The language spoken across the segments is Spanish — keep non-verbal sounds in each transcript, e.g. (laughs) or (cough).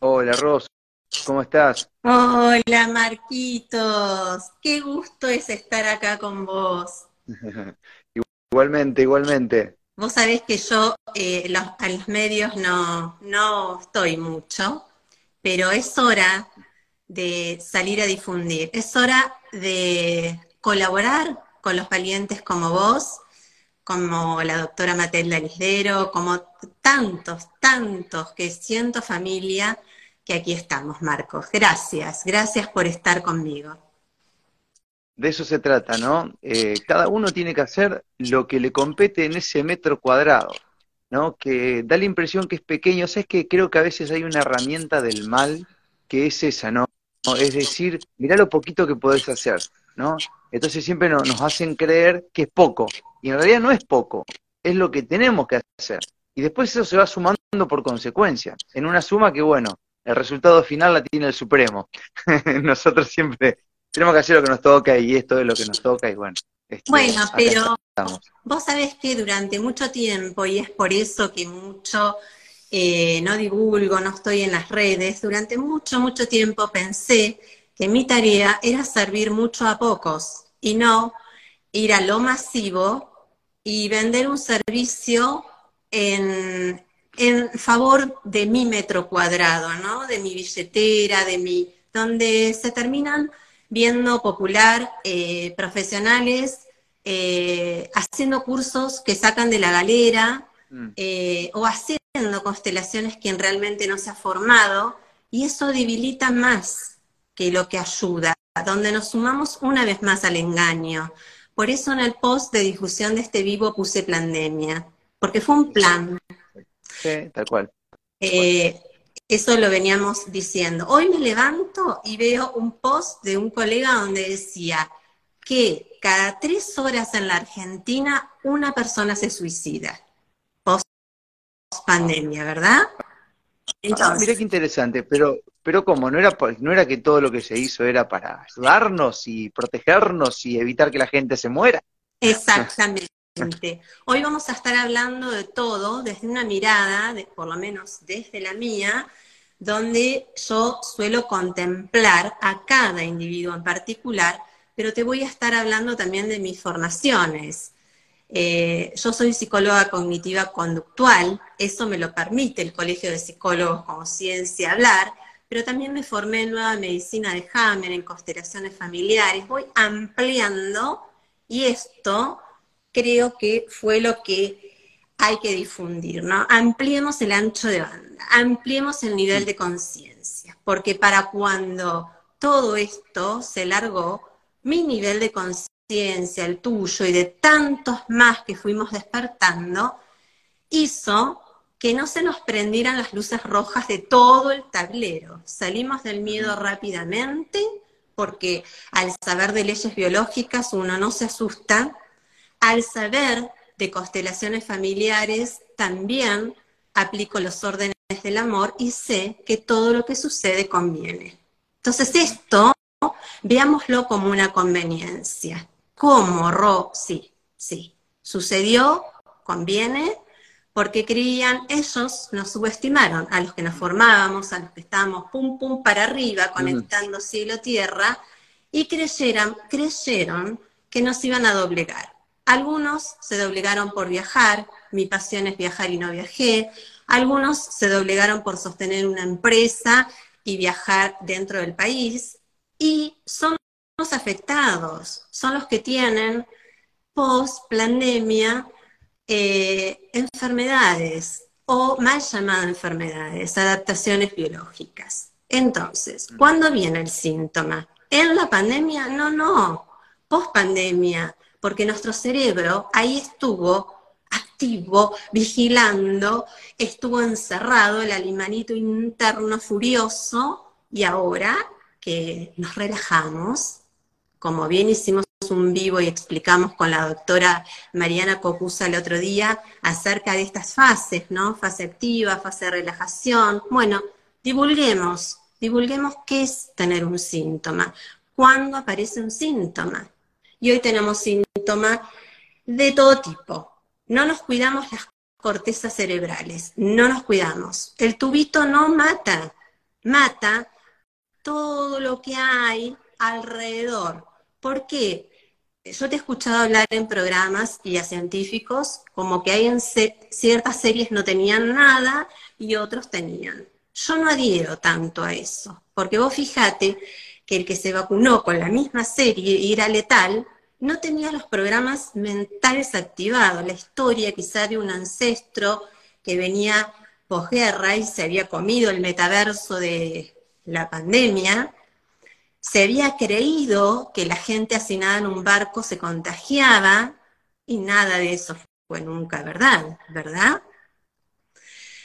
Hola, Ros, ¿cómo estás? Hola, Marquitos. Qué gusto es estar acá con vos. (laughs) Igualmente, igualmente. Vos sabés que yo eh, a los medios no, no estoy mucho, pero es hora de salir a difundir, es hora de colaborar con los valientes como vos, como la doctora Matelda Lisdero, como tantos, tantos que siento familia que aquí estamos, Marcos. Gracias, gracias por estar conmigo. De eso se trata, ¿no? Eh, cada uno tiene que hacer lo que le compete en ese metro cuadrado, ¿no? Que da la impresión que es pequeño. O sea, es que creo que a veces hay una herramienta del mal que es esa, ¿no? Es decir, mirá lo poquito que podés hacer, ¿no? Entonces siempre nos hacen creer que es poco. Y en realidad no es poco, es lo que tenemos que hacer. Y después eso se va sumando por consecuencia, en una suma que, bueno, el resultado final la tiene el Supremo. (laughs) Nosotros siempre tenemos que hacer lo que nos toca y esto es lo que nos toca y bueno. Este, bueno, pero vos sabés que durante mucho tiempo, y es por eso que mucho eh, no divulgo, no estoy en las redes, durante mucho, mucho tiempo pensé que mi tarea era servir mucho a pocos y no ir a lo masivo y vender un servicio en, en favor de mi metro cuadrado, ¿no? De mi billetera, de mi, donde se terminan viendo popular eh, profesionales eh, haciendo cursos que sacan de la galera mm. eh, o haciendo constelaciones quien realmente no se ha formado y eso debilita más que lo que ayuda, donde nos sumamos una vez más al engaño. Por eso en el post de difusión de este vivo puse pandemia, porque fue un plan, Sí, tal cual. Eh, eso lo veníamos diciendo. Hoy me levanto y veo un post de un colega donde decía que cada tres horas en la Argentina una persona se suicida. Post pandemia, ¿verdad? Ah, mira qué interesante, pero, pero ¿cómo? ¿No era, ¿No era que todo lo que se hizo era para ayudarnos y protegernos y evitar que la gente se muera? Exactamente. Hoy vamos a estar hablando de todo desde una mirada, por lo menos desde la mía, donde yo suelo contemplar a cada individuo en particular, pero te voy a estar hablando también de mis formaciones. Eh, yo soy psicóloga cognitiva conductual, eso me lo permite el Colegio de Psicólogos como ciencia hablar, pero también me formé en nueva medicina de Hammer, en constelaciones familiares, voy ampliando y esto creo que fue lo que hay que difundir, ¿no? Ampliemos el ancho de banda, ampliemos el nivel de conciencia, porque para cuando todo esto se largó, mi nivel de conciencia, el tuyo y de tantos más que fuimos despertando, hizo que no se nos prendieran las luces rojas de todo el tablero. Salimos del miedo rápidamente, porque al saber de leyes biológicas uno no se asusta, al saber de constelaciones familiares, también aplico los órdenes del amor y sé que todo lo que sucede conviene. Entonces esto, veámoslo como una conveniencia. ¿Cómo, Ro? Sí, sí. Sucedió, conviene, porque creían, ellos nos subestimaron, a los que nos formábamos, a los que estábamos pum pum para arriba, conectando cielo-tierra, y creyeron, creyeron que nos iban a doblegar. Algunos se doblegaron por viajar, mi pasión es viajar y no viajé. Algunos se doblegaron por sostener una empresa y viajar dentro del país. Y son los afectados, son los que tienen post pandemia eh, enfermedades o mal llamadas enfermedades, adaptaciones biológicas. Entonces, ¿cuándo viene el síntoma? ¿En la pandemia? No, no. Post pandemia, porque nuestro cerebro ahí estuvo activo, vigilando, estuvo encerrado el alimanito interno furioso y ahora que nos relajamos, como bien hicimos un vivo y explicamos con la doctora Mariana Cocusa el otro día acerca de estas fases, ¿no? Fase activa, fase de relajación. Bueno, divulguemos, divulguemos qué es tener un síntoma, cuándo aparece un síntoma. Y hoy tenemos síntomas de todo tipo. No nos cuidamos las cortezas cerebrales, no nos cuidamos. El tubito no mata, mata todo lo que hay alrededor. ¿Por qué? Yo te he escuchado hablar en programas y a científicos como que hay en ciertas series no tenían nada y otros tenían. Yo no adhiero tanto a eso, porque vos fíjate que el que se vacunó con la misma serie y era letal, no tenía los programas mentales activados, la historia quizá de un ancestro que venía posguerra y se había comido el metaverso de la pandemia, se había creído que la gente hacinada en un barco se contagiaba y nada de eso fue nunca verdad, ¿verdad?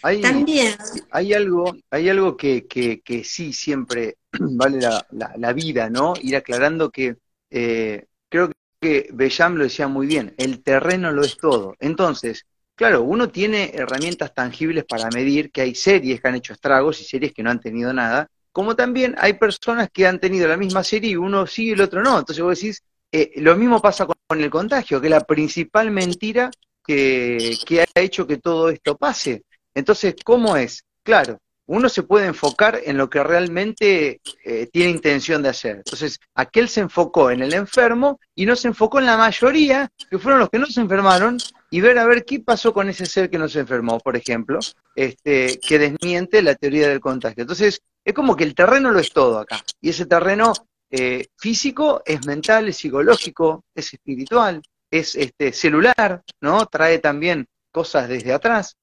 Hay, También. Hay algo, hay algo que, que, sí siempre (clears throat) vale la, la, vida, ¿no? Ir aclarando que eh, creo que Bellam lo decía muy bien, el terreno lo es todo. Entonces, claro, uno tiene herramientas tangibles para medir que hay series que han hecho estragos y series que no han tenido nada, como también hay personas que han tenido la misma serie y uno sí y el otro no. Entonces vos decís, eh, lo mismo pasa con, el contagio, que es la principal mentira que, que ha hecho que todo esto pase. Entonces, ¿cómo es? Claro, uno se puede enfocar en lo que realmente eh, tiene intención de hacer. Entonces, aquel se enfocó en el enfermo y no se enfocó en la mayoría, que fueron los que no se enfermaron, y ver a ver qué pasó con ese ser que no se enfermó, por ejemplo, este, que desmiente la teoría del contagio. Entonces, es como que el terreno lo es todo acá. Y ese terreno eh, físico es mental, es psicológico, es espiritual, es este, celular, ¿no? Trae también cosas desde atrás.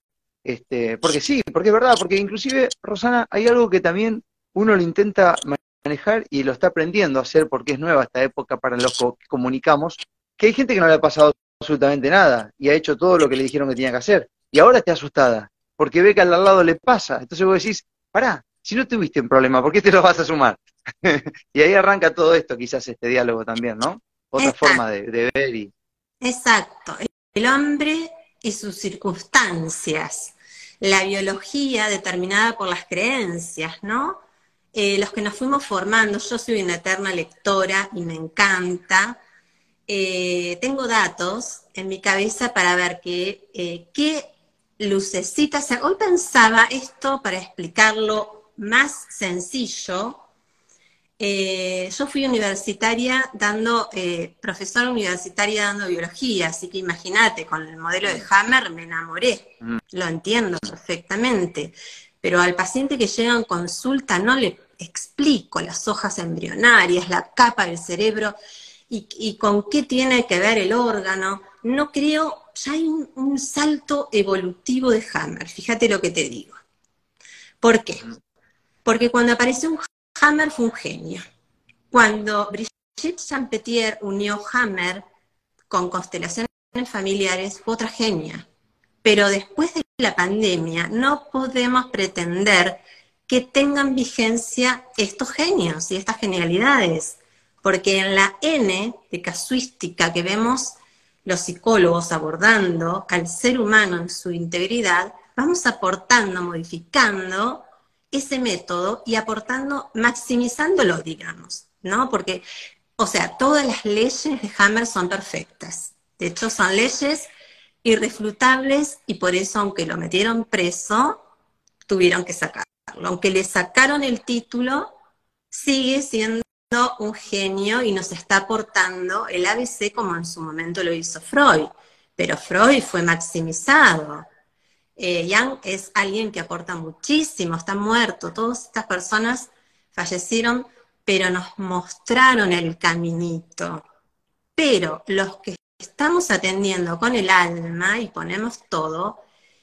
Este, porque sí, porque es verdad, porque inclusive, Rosana, hay algo que también uno lo intenta manejar y lo está aprendiendo a hacer porque es nueva esta época para los que comunicamos, que hay gente que no le ha pasado absolutamente nada y ha hecho todo lo que le dijeron que tenía que hacer. Y ahora está asustada, porque ve que al lado le pasa. Entonces vos decís, pará, si no tuviste un problema, ¿por qué te lo vas a sumar? (laughs) y ahí arranca todo esto, quizás este diálogo también, ¿no? Otra forma de, de ver y... Exacto. El hombre y sus circunstancias, la biología determinada por las creencias, ¿no? Eh, los que nos fuimos formando, yo soy una eterna lectora y me encanta. Eh, tengo datos en mi cabeza para ver qué, eh, qué lucecitas. Hoy pensaba esto para explicarlo más sencillo, eh, yo fui universitaria dando, eh, profesora universitaria dando biología, así que imagínate, con el modelo de Hammer me enamoré, mm. lo entiendo perfectamente, pero al paciente que llega en consulta no le explico las hojas embrionarias, la capa del cerebro y, con qué tiene que ver el órgano. No creo, ya hay un, un salto evolutivo de Hammer, fíjate lo que te digo. ¿Por qué? Mm. Porque cuando apareció un Hammer fue un genio. Cuando Brigitte Champetier unió Hammer con constelaciones familiares, fue otra genia. Pero después de la pandemia no podemos pretender que tengan vigencia estos genios y estas genialidades, porque en la N de casuística que vemos los psicólogos abordando al ser humano en su integridad, vamos aportando, modificando ese método y aportando, maximizándolo, digamos, ¿no? Porque, o sea, todas las leyes de Hammer son perfectas. De hecho, son leyes irrefutables y por eso, aunque lo metieron preso, tuvieron que sacarlo. Aunque le sacaron el título, sigue siendo un genio y nos está aportando el ABC como en su momento lo hizo Freud. Pero Freud fue maximizado. Eh, Yang es alguien que aporta muchísimo, está muerto, todas estas personas fallecieron, pero nos mostraron el caminito. Pero los que estamos atendiendo con el alma y ponemos todo,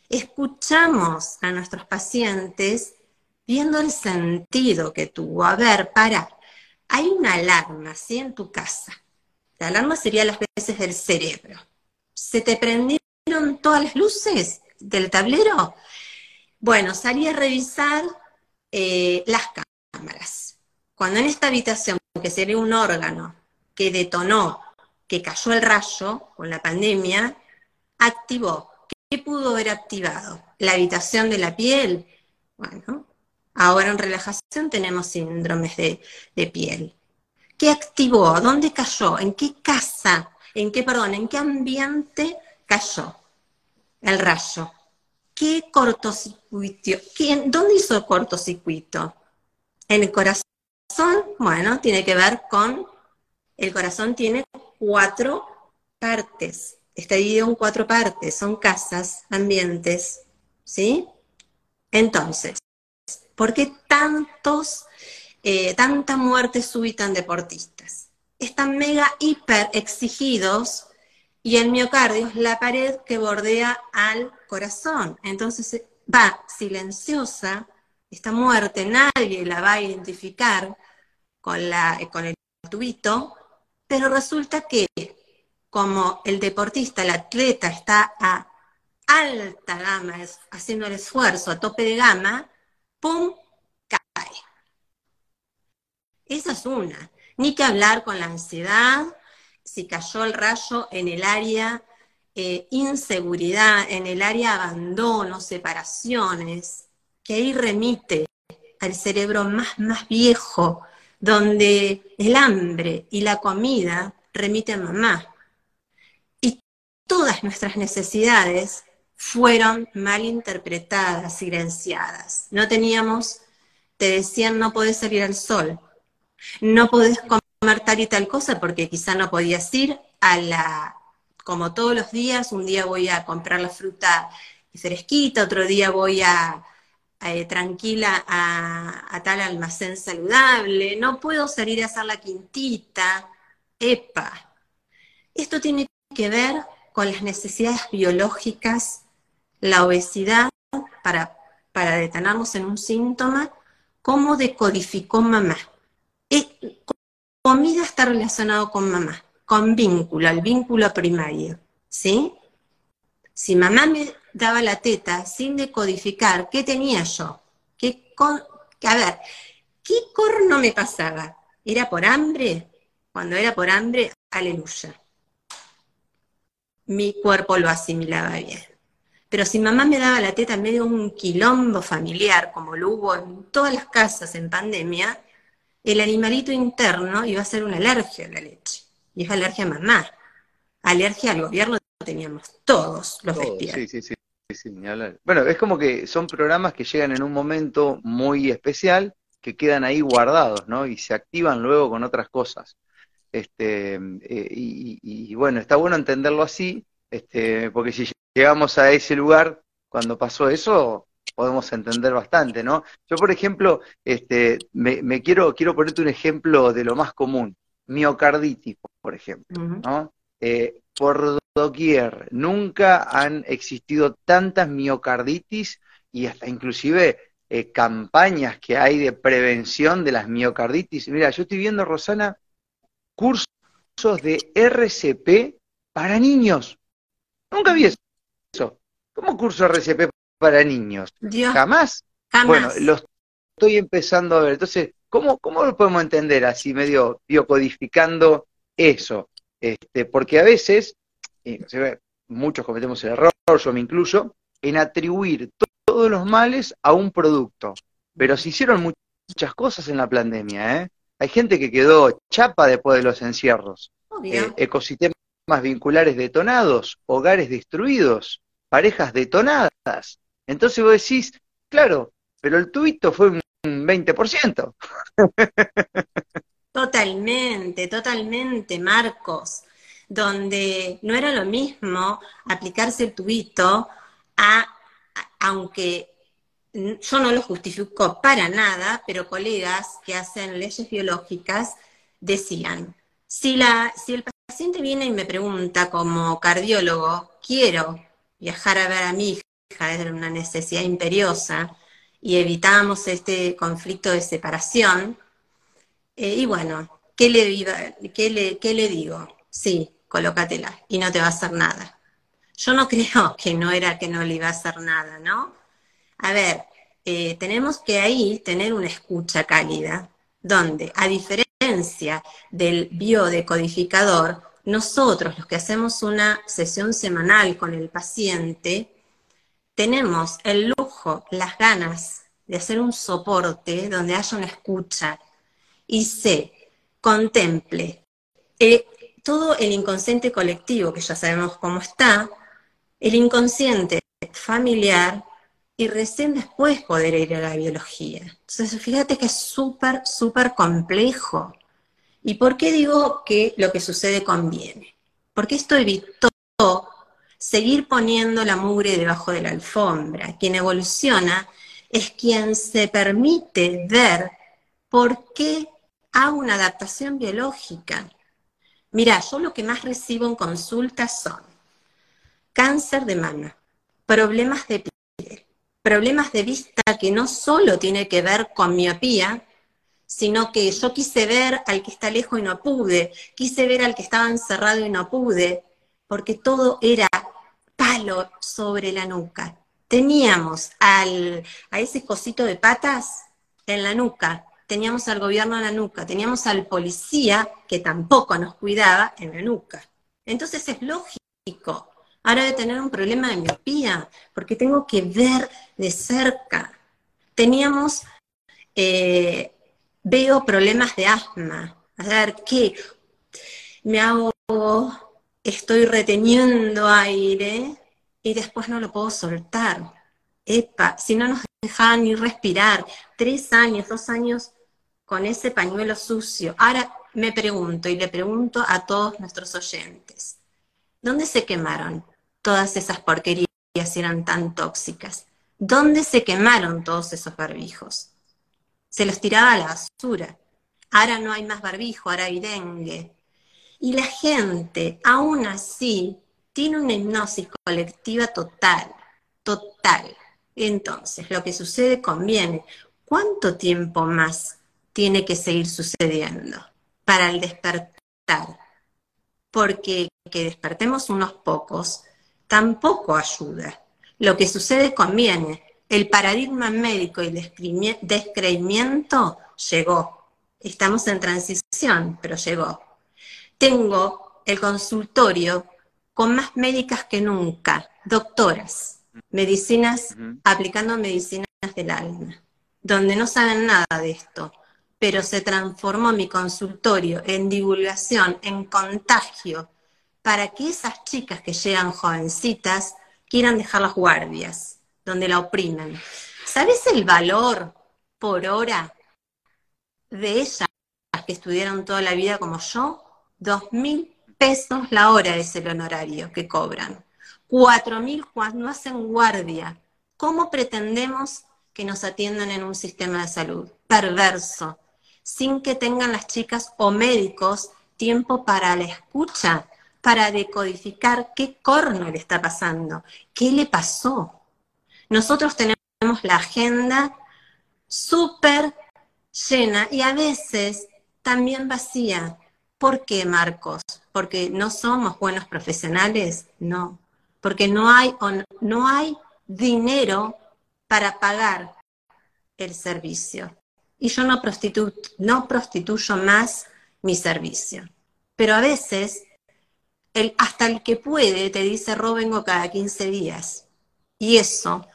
escuchamos a nuestros pacientes viendo el sentido que tuvo. A ver, para, hay una alarma, ¿sí? En tu casa. La alarma sería las veces del cerebro. ¿Se te prendieron todas las luces? Del tablero? Bueno, salí a revisar eh, las cámaras. Cuando en esta habitación, que sería un órgano que detonó, que cayó el rayo con la pandemia, activó. ¿Qué pudo haber activado? La habitación de la piel. Bueno, ahora en relajación tenemos síndromes de, de piel. ¿Qué activó? ¿Dónde cayó? ¿En qué casa? ¿En qué, perdón, en qué ambiente cayó? El rayo. ¿Qué cortocircuito? ¿Dónde hizo el cortocircuito? En el corazón, bueno, tiene que ver con, el corazón tiene cuatro partes, está dividido en cuatro partes, son casas, ambientes, ¿sí? Entonces, ¿por qué tantos, eh, tanta muerte súbita en deportistas? Están mega hiper exigidos y el miocardio es la pared que bordea al corazón. Entonces eh, va silenciosa, esta muerte nadie la va a identificar la, con el tubito, pero resulta que como el deportista, el atleta está a alta gama, haciendo el esfuerzo a tope de gama, ¡pum! cae. Esa es una. Ni que hablar con la ansiedad, si cayó el rayo en el área eh, inseguridad, en el área abandono, separaciones, que ahí remite al cerebro más, más viejo, donde el hambre y la comida remiten a mamá. Y todas nuestras necesidades fueron mal interpretadas, silenciadas. No teníamos, te decían, no podés salir al sol, no podés comer tal y tal cosa porque quizá no podías ir a la, como todos los días, un día voy a comprar la fruta fresquita, otro día voy a, eh, tranquila a, tal almacén saludable, no puedo salir a hacer la quintita, epa. Esto tiene que ver con las necesidades biológicas, la obesidad, para, para detenernos en un síntoma, cómo decodificó mamá. Comida está relacionado con mamá con vínculo, el vínculo primario, ¿sí? Si mamá me daba la teta sin decodificar, ¿qué tenía yo? ¿Qué a ver, ¿qué corno me pasaba? ¿Era por hambre? Cuando era por hambre, aleluya. Mi cuerpo lo asimilaba bien. Pero si mamá me daba la teta en medio de un quilombo familiar, como lo hubo en todas las casas en pandemia, el animalito interno iba a ser una alergia a la leche y es alergia a mamá. Alergia al gobierno teníamos todos los todos, Sí, sí, sí, sí, Bueno, es como que son programas que llegan en un momento muy especial, que quedan ahí guardados, ¿no? Y se activan luego con otras cosas. Este, eh, y, bueno, está bueno entenderlo así, este, porque si llegamos a ese lugar cuando pasó eso, podemos entender bastante, ¿no? Yo, por ejemplo, este, me, quiero, quiero ponerte un ejemplo de lo más común miocarditis, por ejemplo, ¿no? Eh, por doquier, nunca han existido tantas miocarditis y hasta inclusive eh, campañas que hay de prevención de las miocarditis. Mira, yo estoy viendo, Rosana, cursos de RCP para niños. Nunca vi eso. ¿Cómo curso RCP para niños? ¿Jamás? Jamás. Bueno, lo estoy empezando a ver. Entonces, ¿Cómo, ¿Cómo lo podemos entender así, medio biocodificando eso? Este, porque a veces, y muchos cometemos el error, yo me incluyo, en atribuir todos los males a un producto. Pero se hicieron muchas cosas en la pandemia, ¿eh? Hay gente que quedó chapa después de los encierros. Eh, ecosistemas vinculares detonados, hogares destruidos, parejas detonadas. Entonces vos decís, claro, pero el tuito fue un 20%. Totalmente, totalmente, Marcos, donde no era lo mismo aplicarse el tubito a, aunque yo no lo justifico para nada, pero colegas que hacen leyes biológicas decían, si, la, si el paciente viene y me pregunta como cardiólogo, quiero viajar a ver a mi es una necesidad imperiosa, y evitamos este conflicto de separación. Eh, y bueno, ¿qué le, qué, le, ¿qué le digo? Sí, colócatela y no te va a hacer nada. Yo no (laughs) creo que no era que no le iba a hacer nada, ¿no? A ver, eh, tenemos que ahí tener una escucha cálida, donde a diferencia del biodecodificador, nosotros los que hacemos una sesión semanal con el paciente, tenemos el lujo, las ganas de hacer un soporte donde haya una escucha y se contemple eh, todo el inconsciente colectivo, que ya sabemos cómo está, el inconsciente familiar y recién después poder ir a la biología. Entonces, fíjate que es súper, súper complejo. ¿Y por qué digo que lo que sucede conviene? Porque esto evitó seguir poniendo la mugre debajo de la alfombra. Quien evoluciona es quien se permite ver por qué hago una adaptación biológica. Mira, yo lo que más recibo en consultas son cáncer de mama, problemas de piel, problemas de vista que no solo tiene que ver con miopía, sino que yo quise ver al que está lejos y no pude, quise ver al que estaba encerrado y no pude, porque todo era sobre la nuca. Teníamos al, a ese cosito de patas en la nuca, teníamos al gobierno en la nuca, teníamos al policía que tampoco nos cuidaba en la nuca. Entonces es lógico. Ahora de tener un problema de miopía, porque tengo que ver de cerca. Teníamos, eh, veo problemas de asma. A ver, ¿qué? Me hago estoy reteniendo aire y después no lo puedo soltar. Epa, si no nos dejaban ni respirar, tres años, dos años con ese pañuelo sucio. Ahora me pregunto y le pregunto a todos nuestros oyentes, ¿dónde se quemaron todas esas porquerías si eran tan tóxicas? ¿Dónde se quemaron todos esos barbijos? Se los tiraba a la basura. Ahora no hay más barbijo, ahora hay dengue, y la gente, aún así, tiene una hipnosis colectiva total, total. Entonces, lo que sucede conviene. ¿Cuánto tiempo más tiene que seguir sucediendo para el despertar? Porque que despertemos unos pocos tampoco ayuda. Lo que sucede conviene. El paradigma médico y el descreimiento llegó. Estamos en transición, pero llegó tengo el consultorio con más médicas que nunca, doctoras, medicinas, aplicando medicinas del alma, donde no saben nada de esto, pero se transformó mi consultorio en divulgación, en contagio, para que esas chicas que llegan jovencitas quieran dejar las guardias, donde la oprimen. ¿Sabes el valor por hora de ellas que estudiaron toda la vida como yo? Dos mil pesos la hora es el honorario que cobran. Cuatro mil cuando hacen guardia. ¿Cómo pretendemos que nos atiendan en un sistema de salud? Perverso. Sin que tengan las chicas o médicos tiempo para la escucha, para decodificar qué corno le está pasando, qué le pasó. Nosotros tenemos la agenda súper llena y a veces también vacía. ¿Por qué, Marcos? ¿Porque no somos buenos profesionales? No. Porque no hay, no hay dinero para pagar el servicio. Y yo no, no prostituyo más mi servicio. Pero a veces, el, hasta el que puede te dice, Ro, vengo cada 15 días. Y eso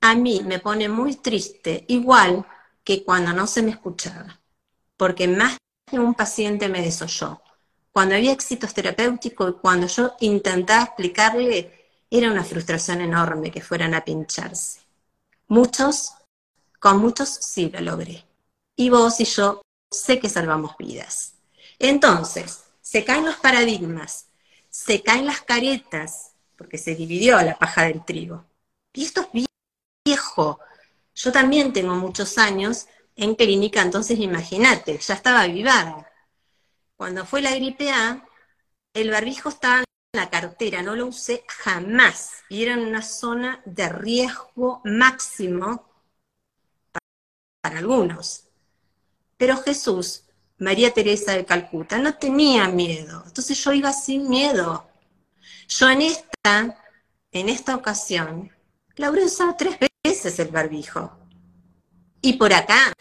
a mí me pone muy triste, igual que cuando no se me escuchaba. Porque más un paciente me desoyó. Cuando había éxitos terapéuticos y cuando yo intentaba explicarle, era una frustración enorme que fueran a pincharse. Muchos, con muchos sí lo logré. Y vos y yo sé que salvamos vidas. Entonces, se caen los paradigmas, se caen las caretas, porque se dividió la paja del trigo. Y esto es viejo. Yo también tengo muchos años en clínica, entonces imagínate, ya estaba avivada. Cuando fue la gripe A, el barbijo estaba en la cartera, no lo usé jamás, y era en una zona de riesgo máximo para, algunos. Pero Jesús, María Teresa de Calcuta, no tenía miedo, entonces yo iba sin miedo. Yo en esta, en esta ocasión, la habré usado tres veces el barbijo y por acá.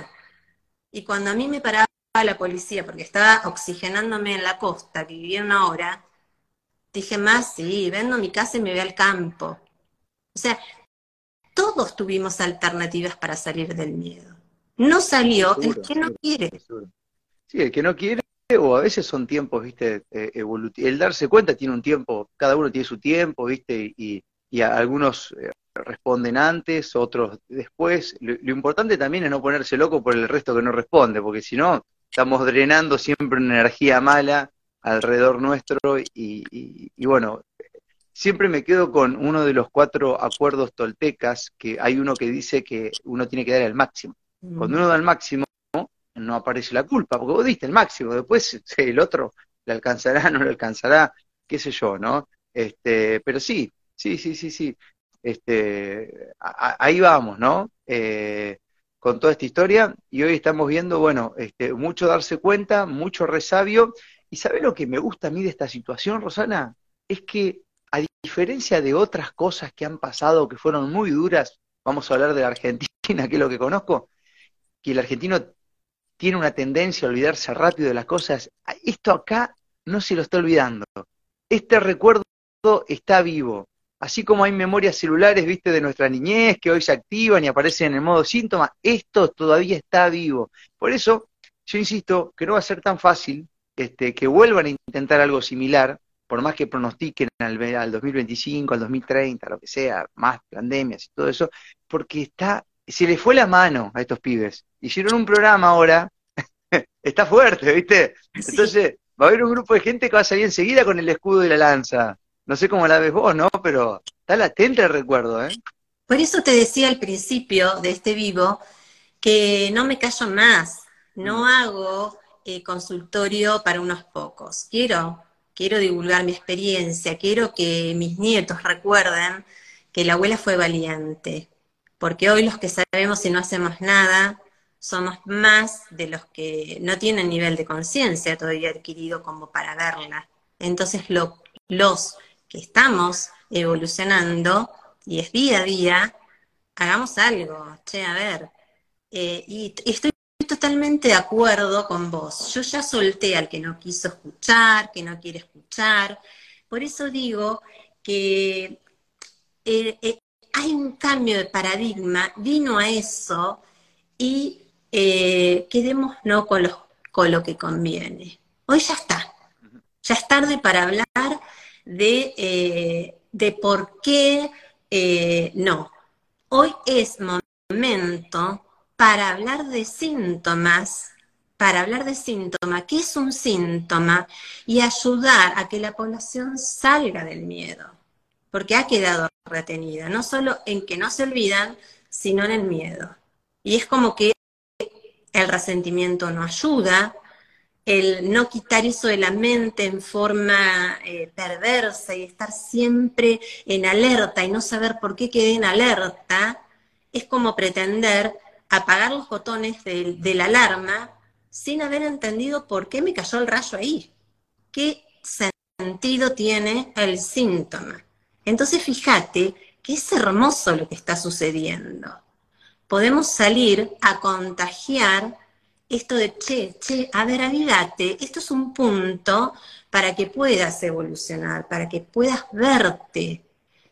Y cuando a mí me paraba la policía porque estaba oxigenándome en la costa, que vivía una hora, dije, más sí, vendo mi casa y me voy al campo. O sea, todos tuvimos alternativas para salir del miedo. No salió el que no quiere. Sí, el que no quiere, o a veces son tiempos, viste, eh. El darse cuenta tiene un tiempo, cada uno tiene su tiempo, viste, y, y a algunos, eh, responden antes, otros después. Lo, importante también es no ponerse loco por el resto que no responde, porque si no, estamos drenando siempre una energía mala alrededor nuestro y, bueno, siempre me quedo con uno de los cuatro acuerdos toltecas, que hay uno que dice que uno tiene que dar el máximo. Cuando uno da el máximo, no aparece la culpa, porque vos diste el máximo, después (laughs) el otro le alcanzará, no le alcanzará, qué sé yo, ¿no? Este, pero sí, sí, sí, sí, sí. Este, ahí vamos, ¿no? Eh, con toda esta historia, y hoy estamos viendo, bueno, este, mucho darse cuenta, mucho resabio, y ¿sabe lo que me gusta a mí de esta situación, Rosana? Es que, a diferencia de otras cosas que han pasado que fueron muy duras, vamos a hablar de la Argentina, (laughs) que es lo que conozco, que el argentino tiene una tendencia a olvidarse rápido de las cosas, esto acá no se lo está olvidando. Este recuerdo está vivo. Así como hay memorias celulares, viste, de nuestra niñez, que hoy se activan y aparecen en el modo síntoma, esto todavía está vivo. Por eso, yo insisto que no va a ser tan fácil este, que vuelvan a intentar algo similar, por más que pronostiquen al, al 2025, al 2030, lo que sea, más pandemias y todo eso, porque está se le fue la mano a estos pibes. Hicieron un programa ahora, (laughs) está fuerte, ¿viste? Entonces, va a haber un grupo de gente que va a salir enseguida con el escudo y la lanza. No sé cómo la ves vos, ¿no? Pero está latente el recuerdo, ¿eh? Por eso te decía al principio de este vivo que no me callo más, no mm. hago eh, consultorio para unos pocos. Quiero, quiero divulgar mi experiencia, quiero que mis nietos recuerden que la abuela fue valiente, porque hoy los que sabemos si no hacemos nada somos más de los que no tienen nivel de conciencia todavía adquirido como para verla. Entonces los que estamos evolucionando, y es día a día, hagamos algo, che, a ver. Eh, y estoy totalmente de acuerdo con vos. Yo ya solté al que no quiso escuchar, que no quiere escuchar. Por eso digo que eh, eh, hay un cambio de paradigma, vino a eso y eh, quedémonos no con lo, con lo que conviene. Hoy ya está. Ya es tarde para hablar de, eh, de por qué eh, no. Hoy es momento para hablar de síntomas, para hablar de síntomas, qué es un síntoma, y ayudar a que la población salga del miedo porque ha quedado retenida, no solo en que no se olvidan, sino en el miedo. Y es como que el resentimiento no ayuda, el no quitar eso de la mente en forma eh, perversa y estar siempre en alerta y no saber por qué quedé en alerta, es como pretender apagar los botones de la alarma sin haber entendido por qué me cayó el rayo ahí. ¿Qué sentido tiene el síntoma? Entonces fíjate que es hermoso lo que está sucediendo. Podemos salir a contagiar esto de, che, che, a ver, avivate, esto es un punto para que puedas evolucionar, para que puedas verte.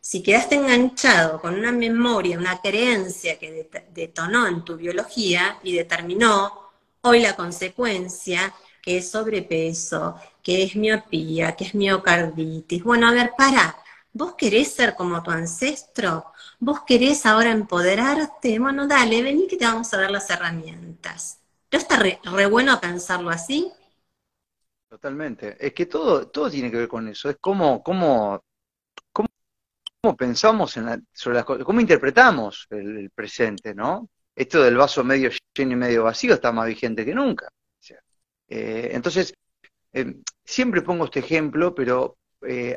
Si quedaste enganchado con una memoria, una creencia que detonó en tu biología y determinó hoy la consecuencia, que es sobrepeso, que es miopía, que es miocarditis. Bueno, a ver, para, ¿Vos querés ser como tu ancestro? ¿Vos querés ahora empoderarte? Bueno, dale, vení que te vamos a dar las herramientas. ¿No está re, bueno pensarlo así? Totalmente. Es que todo, todo tiene que ver con eso. Es como, cómo, cómo, pensamos en sobre las cosas, cómo interpretamos el, presente, ¿no? Esto del vaso medio lleno y medio vacío está más vigente que nunca. Eh, entonces, eh, siempre pongo este ejemplo, pero eh,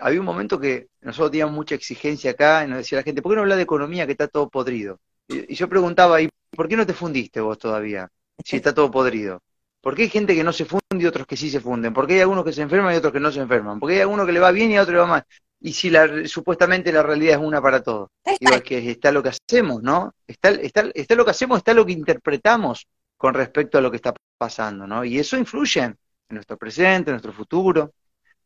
había un momento que nosotros teníamos mucha exigencia acá y nos decía la gente, ¿por qué no habla de economía que está todo podrido? Y, yo preguntaba, ¿y por qué no te fundiste vos todavía? Si está (laughs) todo podrido. ¿Por qué hay gente que no se funde y otros que sí se funden? ¿Por qué hay algunos que se enferman y otros que no se enferman? ¿Por qué hay algunos que le va bien y a otros le va mal? Y si la, supuestamente la realidad es una para todos. Digo, es que está lo que hacemos, ¿no? Está, está, está lo que hacemos, está lo que interpretamos con respecto a lo que está pasando, ¿no? Y eso influye en nuestro presente, en nuestro futuro.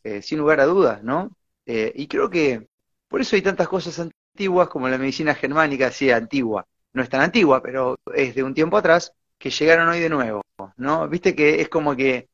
Eh, sin lugar a dudas, ¿no? Eh, y creo que por eso hay tantas cosas antiguas como la medicina germánica, sí, antigua. No es tan antigua, pero es de un tiempo atrás, que llegaron hoy de nuevo, ¿no? Viste que es como que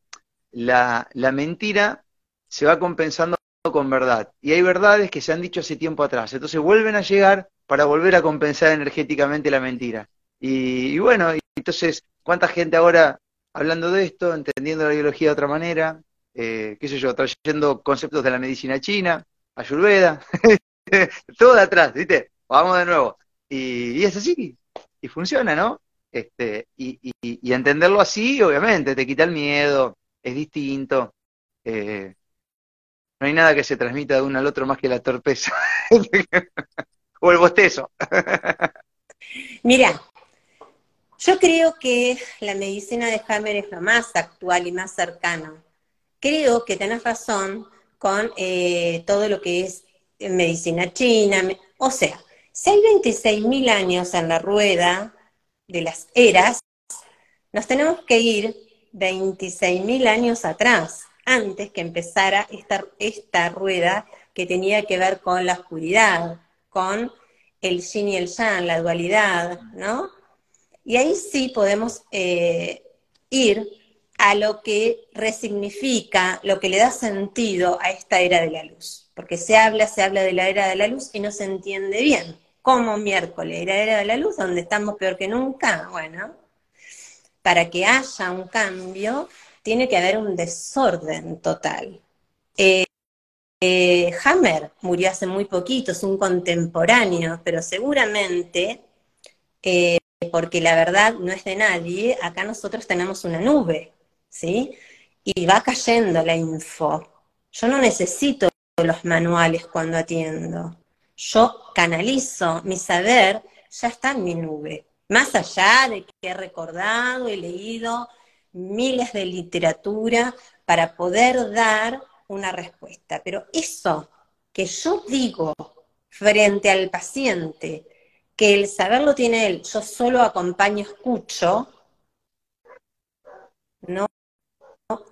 la, la mentira se va compensando con verdad. Y hay verdades que se han dicho hace tiempo atrás. Entonces vuelven a llegar para volver a compensar energéticamente la mentira. Y, bueno, entonces, ¿cuánta gente ahora hablando de esto, entendiendo la biología de otra manera, eh, qué sé yo, trayendo conceptos de la medicina china, ayurveda, (laughs) todo atrás, ¿viste? Vamos de nuevo. Y, es así, y funciona, ¿no? Este, y, y, entenderlo así, obviamente, te quita el miedo, es distinto. Eh, no hay nada que se transmita de uno al otro más que la torpeza. (laughs) o el bostezo. (laughs) Mira, yo creo que la medicina de Hammer es lo más actual y más cercano. Creo que tenés razón con eh, todo lo que es medicina china. O sea, si hay 26.000 años en la rueda de las eras, nos tenemos que ir 26.000 años atrás, antes que empezara esta, esta rueda que tenía que ver con la oscuridad, con el yin y el yang, la dualidad, ¿no? Y ahí sí podemos eh, ir a lo que resignifica, lo que le da sentido a esta era de la luz. Porque se habla, se habla de la era de la luz y no se entiende bien. Como miércoles, era de la luz, donde estamos peor que nunca. Bueno, para que haya un cambio, tiene que haber un desorden total. Eh, eh, Hammer murió hace muy poquito, es un contemporáneo, pero seguramente, eh, porque la verdad no es de nadie, acá nosotros tenemos una nube, ¿sí? Y va cayendo la info. Yo no necesito los manuales cuando atiendo. Yo canalizo mi saber, ya está en mi nube. Más allá de que he recordado, he leído miles de literatura para poder dar una respuesta. Pero eso que yo digo frente al paciente, que el saber lo tiene él, yo solo acompaño, escucho, no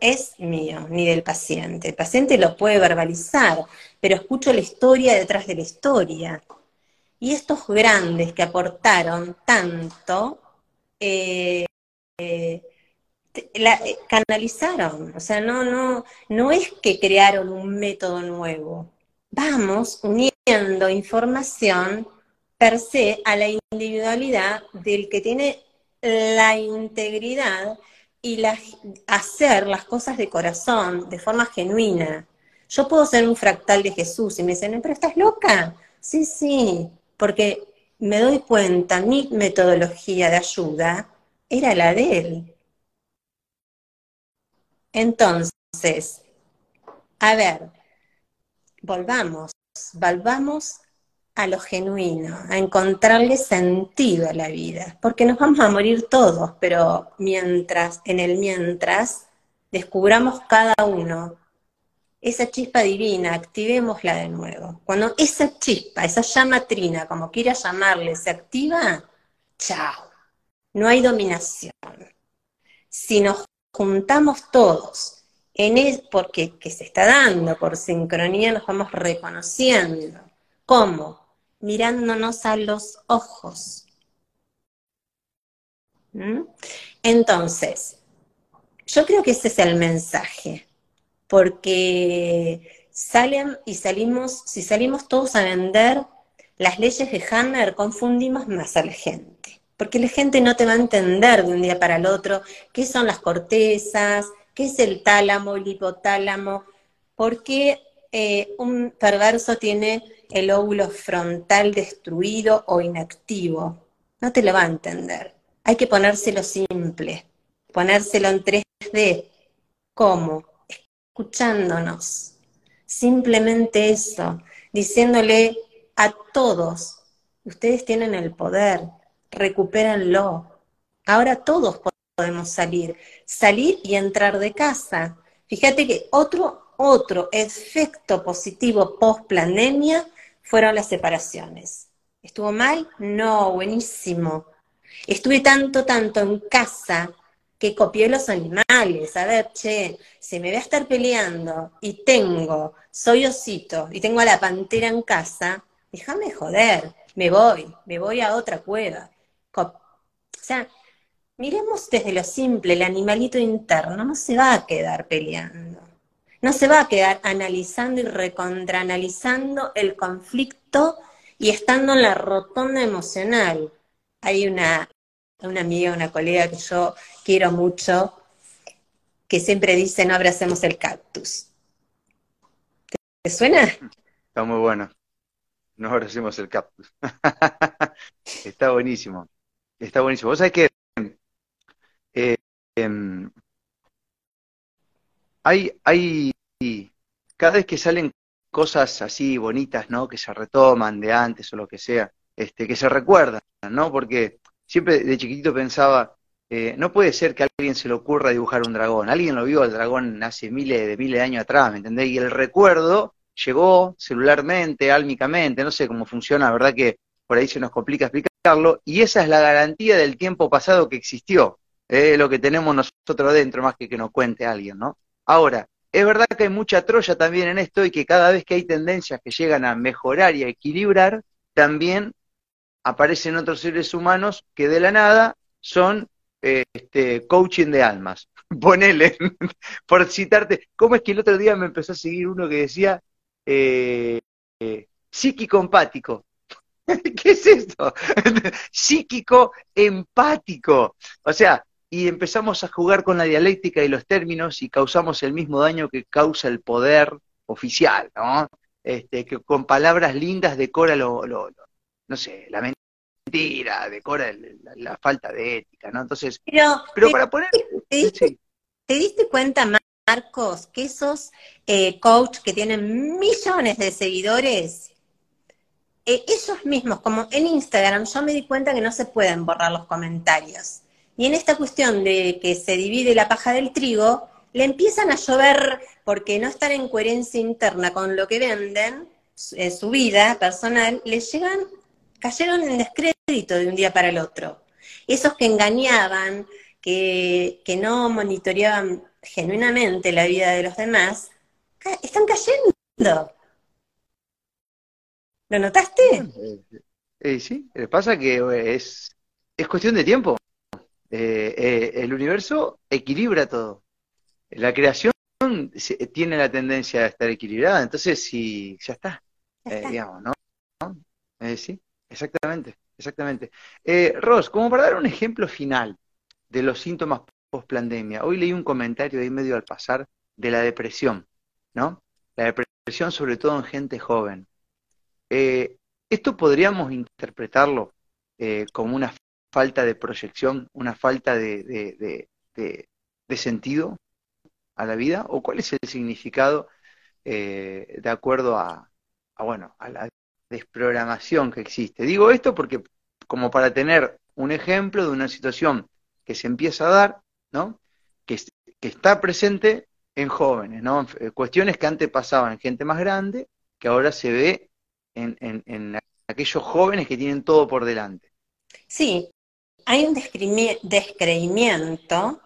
es mío ni del paciente. El paciente lo puede verbalizar, pero escucho la historia detrás de la historia. Y estos grandes que aportaron tanto, eh, eh, la, eh, canalizaron, o sea, no, no, no es que crearon un método nuevo. Vamos uniendo información per se a la individualidad del que tiene la integridad y hacer las cosas de corazón, de forma genuina. Yo puedo ser un fractal de Jesús y me dicen, pero estás loca. Sí, sí, porque me doy cuenta, mi metodología de ayuda era la de él. Entonces, a ver, volvamos, volvamos a lo genuino, a encontrarle sentido a la vida, porque nos vamos a morir todos, pero mientras, en el mientras, descubramos cada uno esa chispa divina, activémosla de nuevo. Cuando esa chispa, esa llama trina, como quiera llamarle, se activa, chao, no hay dominación. Si nos juntamos todos en es porque que se está dando por sincronía, nos vamos reconociendo. ¿Cómo? Mirándonos a los ojos. ¿Mm? Entonces, yo creo que ese es el mensaje, porque salen y salimos, si salimos todos a vender las leyes de Hammer, confundimos más a la gente porque la gente no te va a entender de un día para el otro qué son las cortezas, qué es el tálamo, el hipotálamo, por qué eh, un perverso tiene el óvulo frontal destruido o inactivo. No te lo va a entender. Hay que ponérselo simple, ponérselo en 3D. ¿Cómo? Escuchándonos. Simplemente eso, diciéndole a todos, ustedes tienen el poder, recupérenlo. Ahora todos podemos salir, salir y entrar de casa. Fíjate que otro, otro efecto positivo post pandemia fueron las separaciones. ¿Estuvo mal? No, buenísimo. Estuve tanto, tanto en casa que copié los animales. A ver, che, si me voy a estar peleando y tengo, soy osito y tengo a la pantera en casa, déjame joder, me voy, me voy a otra cueva. O sea, miremos desde lo simple, el animalito interno no se va a quedar peleando. no se va a quedar analizando y recontraanalizando el conflicto y estando en la rotonda emocional. Hay una, una amiga, una colega que yo quiero mucho, que siempre dice no abracemos el cactus. ¿Te suena? Está muy bueno. No abracemos el cactus. (laughs) Está buenísimo. Está buenísimo. Vos sabés que eh, em, hay, hay, cada vez que salen cosas así bonitas, ¿no? Que se retoman de antes o lo que sea, este, que se recuerdan, ¿no? Porque siempre de chiquitito pensaba, eh, no puede ser que a alguien se le ocurra dibujar un dragón. Alguien lo vio al dragón hace miles de miles de años atrás, ¿me entendés? Y el recuerdo llegó celularmente, álmicamente, no sé cómo funciona, la verdad que por ahí se nos complica explicarlo, y esa es la garantía del tiempo pasado que existió, es lo que tenemos nosotros dentro, más que que nos cuente alguien, ¿no? Ahora, es verdad que hay mucha troya también en esto y que cada vez que hay tendencias que llegan a mejorar y a equilibrar, también aparecen otros seres humanos que de la nada son este, coaching de almas. (laughs) Ponele, (laughs) por citarte, ¿cómo es que el otro día me empezó a seguir uno que decía eh, eh, psíquico empático? (laughs) ¿Qué es esto? psíquico empático. O sea, y empezamos a jugar con la dialéctica y los términos y causamos el mismo daño que causa el poder oficial, ¿no? Este, que con palabras lindas decora lo, no sé, la mentira, decora la, falta de ética, ¿no? Entonces, pero, para poner... ¿te diste, cuenta, Marcos, que esos eh, coach que tienen millones de seguidores, eh, ellos mismos, como en Instagram, yo me di cuenta que no se pueden borrar los comentarios. Y en esta cuestión de que se divide la paja del trigo, le empiezan a llover porque no están en coherencia interna con lo que venden, en su vida personal, les llegan, cayeron en descrédito de un día para el otro. Esos que engañaban, que, que no monitoreaban genuinamente la vida de los demás, están cayendo. ¿Lo notaste? Eh, eh, sí, pasa que es, es cuestión de tiempo. Eh, eh, el universo equilibra todo. La creación tiene la tendencia a estar equilibrada, entonces si ya está, eh, digamos, ¿no? sí, exactamente, exactamente. Ross, como para dar un ejemplo final de los síntomas post pandemia, hoy leí un comentario ahí medio al pasar de la depresión, ¿no? La depresión sobre todo en gente joven. esto podríamos interpretarlo como una falta de proyección, una falta de, sentido a la vida? ¿O cuál es el significado eh, de acuerdo a, bueno, a la desprogramación que existe? Digo esto porque como para tener un ejemplo de una situación que se empieza a dar, ¿no? Que, está presente en jóvenes, ¿no? Eh, cuestiones que antes pasaban en gente más grande, que ahora se ve en, en aquellos jóvenes que tienen todo por delante. Sí, hay un descreimiento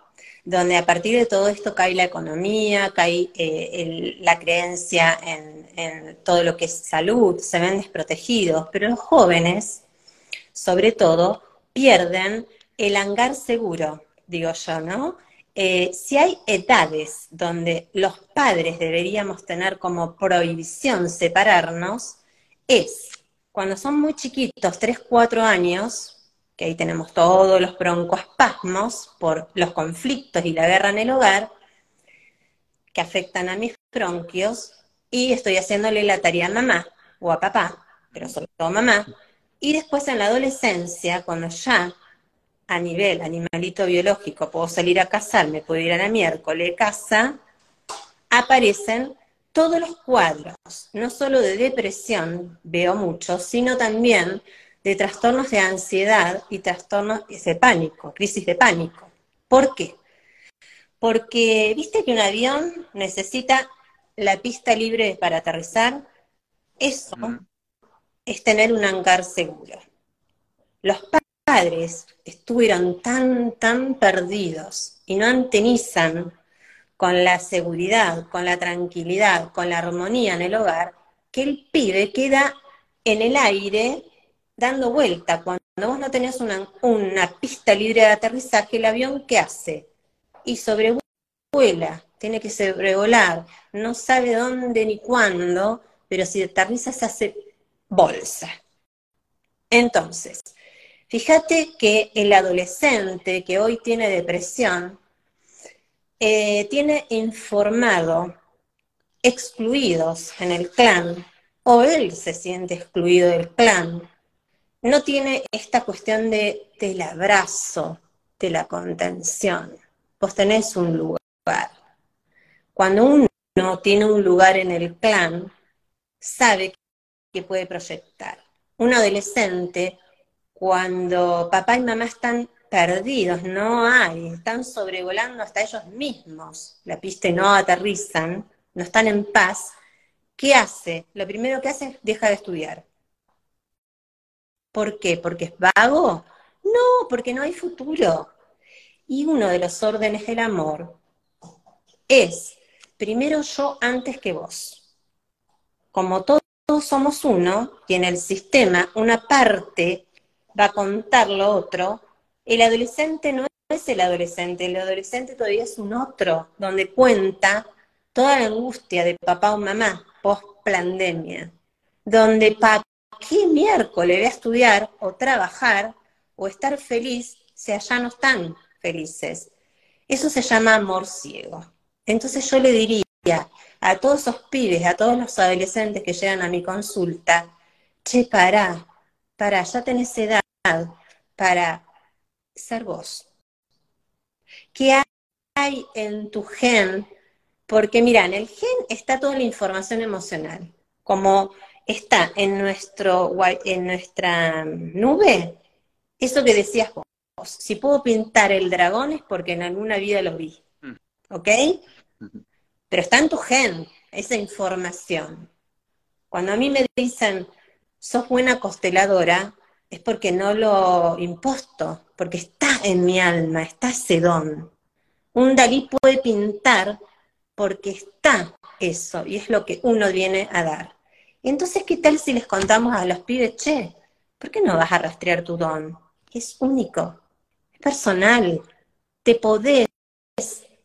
donde a partir de todo esto cae la economía, cae eh, la creencia en, todo lo que es salud, se ven desprotegidos, pero los jóvenes, sobre todo, pierden el hangar seguro, digo yo, ¿no? Eh, si hay edades donde los padres deberíamos tener como prohibición separarnos, es cuando son muy chiquitos, 3, 4 años, que ahí tenemos todos los broncoespasmos por los conflictos y la guerra en el hogar, que afectan a mis bronquios, y estoy haciéndole la tarea a mamá o a papá, pero sobre todo mamá, y después en la adolescencia, cuando ya a nivel animalito biológico puedo salir a cazar, me puedo ir a la miércoles casa, aparecen todos los cuadros, no solo de depresión, veo mucho, sino también de trastornos de ansiedad y trastornos de pánico, crisis de pánico. ¿Por qué? Porque viste que un avión necesita la pista libre para aterrizar. Eso es tener un hangar seguro. Los padres estuvieron tan, tan perdidos y no antenizan con la seguridad, con la tranquilidad, con la armonía en el hogar, que el pibe queda en el aire dando vuelta. Cuando vos no tenés una, una pista libre de aterrizaje, el avión, ¿qué hace? Y sobrevuela tiene que sobrevolar, no sabe dónde ni cuándo, pero si aterriza se hace bolsa. Entonces, fíjate que el adolescente que hoy tiene depresión, eh, tiene informado excluidos en el clan, o él se siente excluido del clan, no tiene esta cuestión de, del abrazo, de la contención. Vos tenés un lugar. Cuando uno tiene un lugar en el clan, sabe que puede proyectar. Un adolescente, cuando papá y mamá están perdidos, no hay, están sobrevolando hasta ellos mismos, la pista y no aterrizan, no están en paz, ¿qué hace? Lo primero que hace es deja de estudiar. ¿Por qué? ¿Porque es vago? No, porque no hay futuro. Y uno de los órdenes del amor es, primero yo antes que vos. Como todos somos uno, y en el sistema una parte va a contar lo otro, el adolescente no es el adolescente, el adolescente todavía es un otro, donde cuenta toda la angustia de papá o mamá post pandemia, donde para qué miércoles voy a estudiar o trabajar o estar feliz si allá no están felices. Eso se llama amor ciego. Entonces yo le diría a todos esos pibes, a todos los adolescentes que llegan a mi consulta, che, pará, pará, ya tenés edad para ser vos. ¿Qué hay en tu gen porque mira, en el gen está toda la información emocional, como está en, nuestro, en nuestra nube, eso que decías vos. Si puedo pintar el dragón es porque en alguna vida lo vi. Mm. ¿Ok? Pero está en tu gen, esa información. Cuando a mí me dicen, sos buena consteladora, es porque no lo imposto, porque está en mi alma, está ese don. Un Dalí puede pintar porque está eso y es lo que uno viene a dar. Entonces, ¿qué tal si les contamos a los pibes, che, ¿por qué no vas a rastrear tu don? Es único, es personal, te podés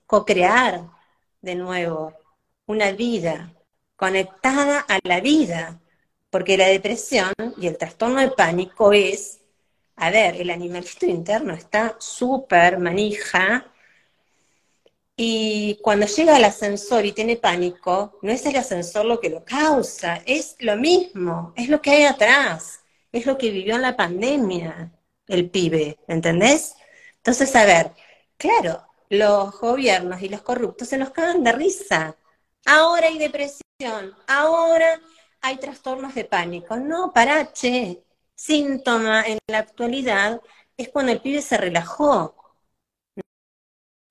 co-crear de nuevo una vida conectada a la vida, porque la depresión y el trastorno de pánico es, a ver, el animalito interno está súper manija, y cuando llega al ascensor y tiene pánico, no es el ascensor lo que lo causa, es lo mismo, es lo que hay atrás, es lo que vivió en la pandemia el pibe, ¿entendés? Entonces, a ver, claro, los gobiernos y los corruptos se nos cagan de risa. Ahora hay depresión, ahora hay trastornos de pánico. No, parache. Síntoma en la actualidad es cuando el pibe se relajó.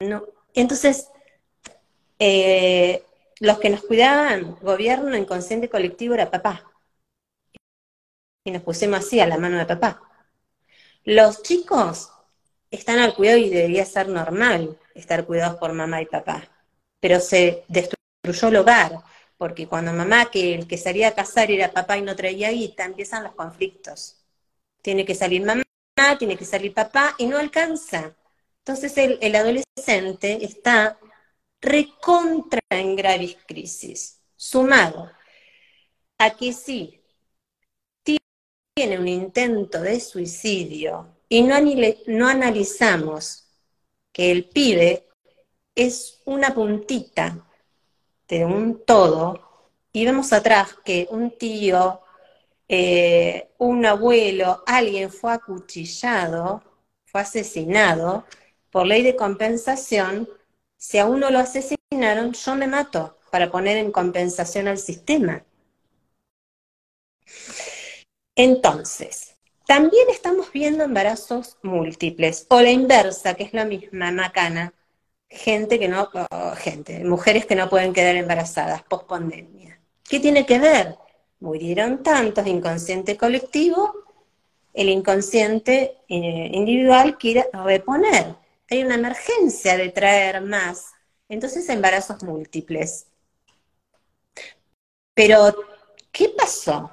No, entonces, eh, los que nos cuidaban, gobierno inconsciente colectivo, era papá. Y nos pusimos así a la mano de papá. Los chicos están al cuidado y debería ser normal estar cuidados por mamá y papá. Pero se destruyó el hogar, porque cuando mamá, que el que salía a casar era papá y no traía guita, empiezan los conflictos. Tiene que salir mamá, tiene que salir papá y no alcanza. Entonces el, adolescente está recontra en gravis crisis, sumado a que sí tiene un intento de suicidio y no, no analizamos que el pibe es una puntita de un todo y vemos atrás que un tío, eh, un abuelo, alguien fue acuchillado, fue asesinado, por ley de compensación, si a uno lo asesinaron, yo me mato para poner en compensación al sistema. Entonces, también estamos viendo embarazos múltiples, o la inversa, que es la misma, macana, gente que no, gente, mujeres que no pueden quedar embarazadas post pandemia. ¿Qué tiene que ver? Murieron tantos inconsciente colectivo, el inconsciente eh, individual quiere reponer hay una emergencia de traer más. Entonces, embarazos múltiples. Pero, ¿qué pasó?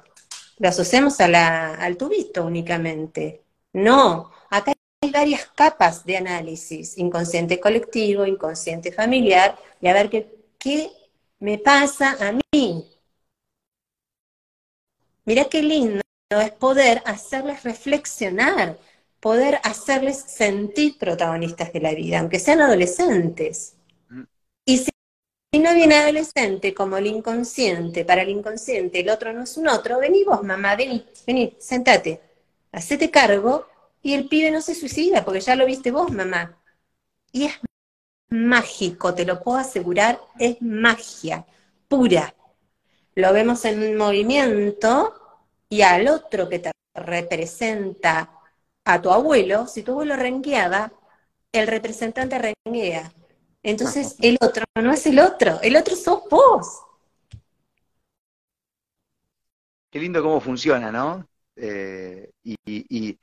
Lo asociamos al tubito únicamente. No, acá varias capas de análisis, inconsciente colectivo, inconsciente familiar, y a ver qué, qué me pasa a mí. Mira qué lindo es poder hacerles reflexionar, poder hacerles sentir protagonistas de la vida, aunque sean adolescentes. Mm. Y si, no viene adolescente como el inconsciente, para el inconsciente el otro no es un otro, vení vos, mamá, vení, vení, sentate, hacete cargo y el pibe no se suicida, porque ya lo viste vos, mamá. Y es mágico, te lo puedo asegurar, es magia pura. Lo vemos en movimiento y al otro que te representa a tu abuelo, si tu abuelo rengueaba, el representante renguea. Entonces el otro no es el otro, el otro sos vos. Qué lindo cómo funciona, ¿no? Eh, y,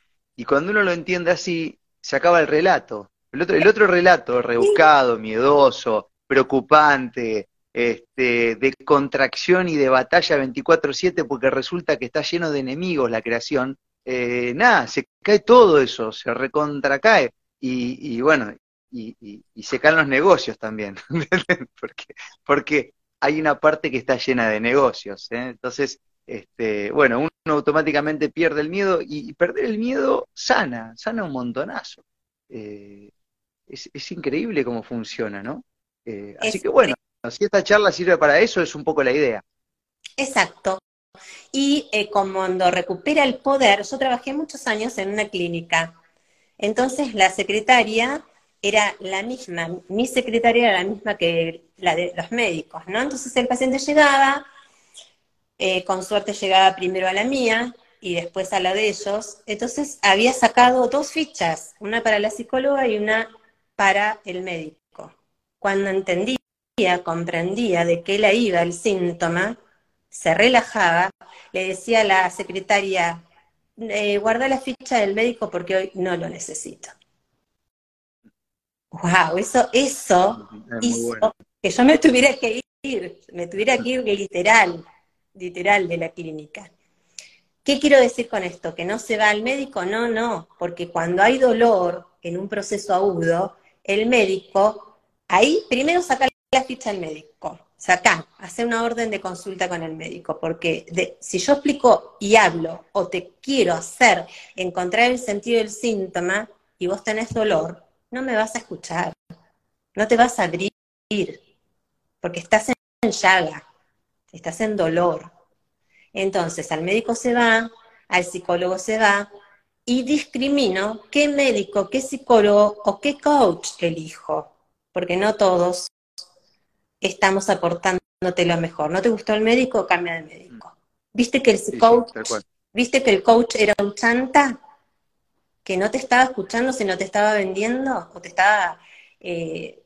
cuando uno lo entiende así, se acaba el relato. El otro, el otro relato, rebuscado, miedoso, preocupante, este, de contracción y de batalla 24/7 porque resulta que está lleno de enemigos la creación, eh, nada, se cae todo eso, se recontracae. Y, y bueno, y, se caen los negocios también, (laughs) porque, porque hay una parte que está llena de negocios. ¿eh? Entonces, este, bueno, uno automáticamente pierde el miedo y, perder el miedo sana, sana un montonazo. Eh, es, es, increíble cómo funciona, ¿no? así que bueno, si esta charla sirve para eso, es un poco la idea. Exacto. Y eh, cuando recupera el poder, yo trabajé muchos años en una clínica. Entonces la secretaria era la misma, mi secretaria era la misma que la de los médicos, ¿no? Entonces el paciente llegaba, eh, con suerte llegaba primero a la mía y después a la de ellos. Entonces había sacado dos fichas, una para la psicóloga y una para el médico. Cuando entendí comprendía de qué le iba el síntoma, se relajaba, le decía a la secretaria, eh, guarda la ficha del médico porque hoy no lo necesito. Wow, eso, eso hizo que yo me tuviera que ir, me tuviera que ir literal, literal de la clínica. ¿Qué quiero decir con esto? ¿Que no se va al médico? No, no, porque cuando hay dolor en un proceso agudo, el médico ahí primero saca la ficha al médico. Saca, hace una orden de consulta con el médico, porque si yo explico y hablo o te quiero hacer encontrar el sentido del síntoma y vos tenés dolor, no me vas a escuchar, no te vas a abrir, porque estás en llaga, estás en dolor. Entonces al médico se va, al psicólogo se va, y discrimino qué médico, qué psicólogo o qué coach elijo, porque no todos estamos aportándote lo mejor. ¿No te gustó el médico? Cambia de médico. ¿Viste que el coach, viste que el coach era un chanta? Que no te estaba escuchando, sino te estaba vendiendo, o te estaba, eh,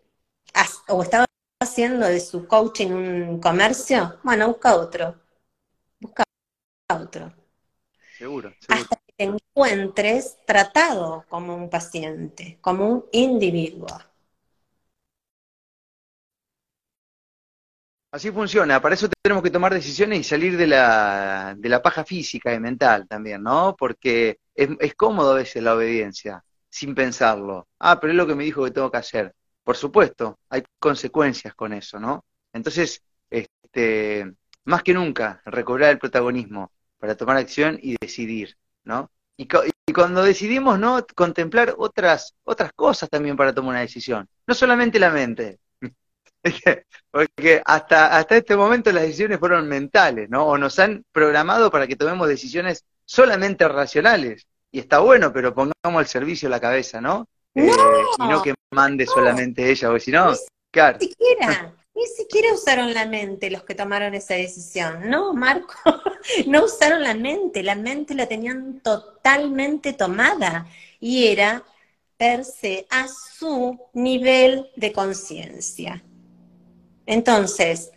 o estaba haciendo de su coaching un comercio. Bueno, busca otro. Busca otro. Seguro, seguro. Hasta que te encuentres tratado como un paciente, como un individuo. Así funciona, para eso tenemos que tomar decisiones y salir de la, de la paja física y mental también, ¿no? Porque es, cómodo a veces la obediencia, sin pensarlo. Ah, pero es lo que me dijo que tengo que hacer. Por supuesto, hay consecuencias con eso, ¿no? Entonces, este, más que nunca, recobrar el protagonismo para tomar acción y decidir, ¿no? Y, y, cuando decidimos, ¿no? Contemplar otras, otras cosas también para tomar una decisión. No solamente la mente, porque hasta, hasta este momento las decisiones fueron mentales, ¿no? O nos han programado para que tomemos decisiones solamente racionales. Y está bueno, pero pongamos el servicio la cabeza, ¿no? Eh, y no que mande solamente ella, o si no, claro. Ni siquiera, ni siquiera usaron la mente los que tomaron esa decisión. No, Marco, (laughs) no usaron la mente, la mente la tenían totalmente tomada. Y era per se a su nivel de conciencia. Entonces,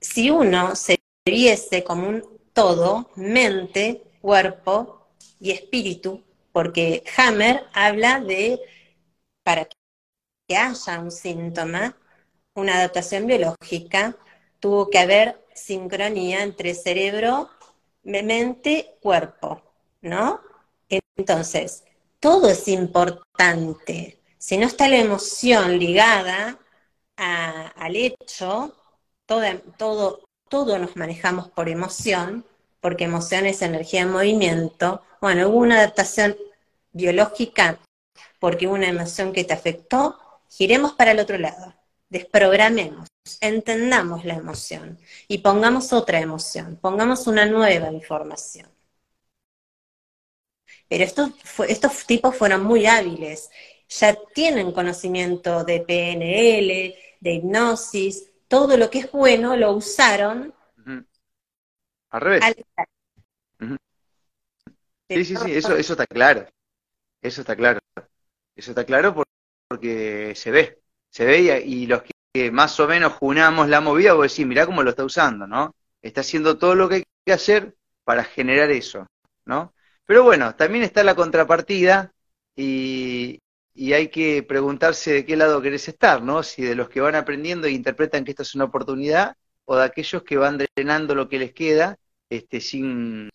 si uno se viese como un todo, mente, cuerpo y espíritu, porque Hammer habla de, para que haya un síntoma, una adaptación biológica, tuvo que haber sincronía entre cerebro, mente, cuerpo, ¿no? Entonces, todo es importante. Si no está la emoción ligada al hecho, todo, todo, nos manejamos por emoción, porque emoción es energía en movimiento. Bueno, hubo una adaptación biológica porque hubo una emoción que te afectó, giremos para el otro lado, desprogramemos, entendamos la emoción y pongamos otra emoción, pongamos una nueva información. Pero estos, estos tipos fueron muy hábiles, ya tienen conocimiento de PNL, de hipnosis, todo lo que es bueno lo usaron. Al revés. Sí, sí, sí, eso, eso está claro. Eso está claro. Eso está claro porque se ve. Se ve y, los que más o menos junamos la movida, vos decís, mirá cómo lo está usando, ¿no? Está haciendo todo lo que hay que hacer para generar eso, ¿no? Pero bueno, también está la contrapartida y, y hay que preguntarse de qué lado querés estar, ¿no? Si de los que van aprendiendo e interpretan que esta es una oportunidad o de aquellos que van drenando lo que les queda este, sin,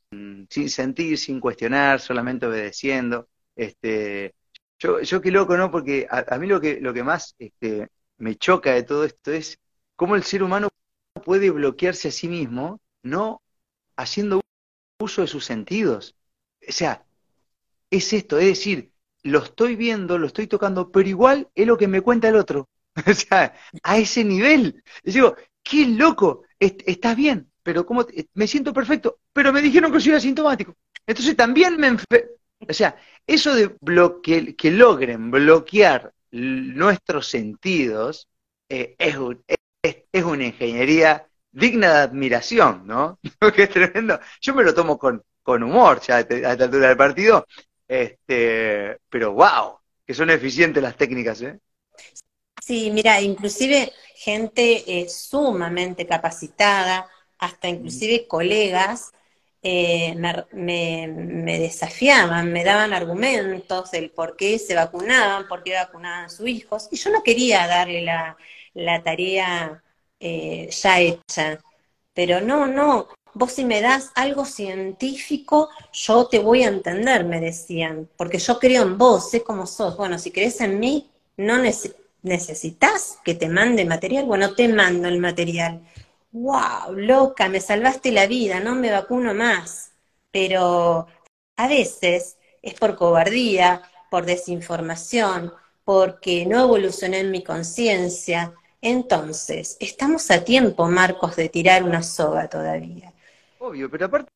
sin sentir, sin cuestionar, solamente obedeciendo. Este, yo, yo qué loco, ¿no? Porque a, mí lo que, lo que más este, me choca de todo esto es cómo el ser humano puede bloquearse a sí mismo, no haciendo uso de sus sentidos. O sea, es esto, es decir, lo estoy viendo, lo estoy tocando, pero igual es lo que me cuenta el otro. (laughs) o sea, a ese nivel. Y digo, qué loco, estás bien, pero ¿cómo me siento perfecto, pero me dijeron que soy asintomático. Entonces también me O sea, eso de que logren bloquear nuestros sentidos eh, es, es, una ingeniería digna de admiración, ¿no? (laughs) que es tremendo. Yo me lo tomo con, con humor ya a esta altura del partido, este, pero wow, que son eficientes las técnicas, ¿eh? Sí, mira, inclusive gente eh, sumamente capacitada, hasta inclusive colegas, eh, me, desafiaban, me daban argumentos del por qué se vacunaban, por qué vacunaban a sus hijos, y yo no quería darle la, tarea eh, ya hecha. Pero no, no, vos si me das algo científico, yo te voy a entender, me decían, porque yo creo en vos, sé cómo sos. Bueno, si crees en mí, no necesitas que te mande material, bueno, te mando el material. ¡Wow! Loca, me salvaste la vida, no me vacuno más. Pero a veces es por cobardía, por desinformación, porque no evolucioné en mi conciencia. Entonces, estamos a tiempo, Marcos, de tirar una soga todavía. Obvio, pero aparte,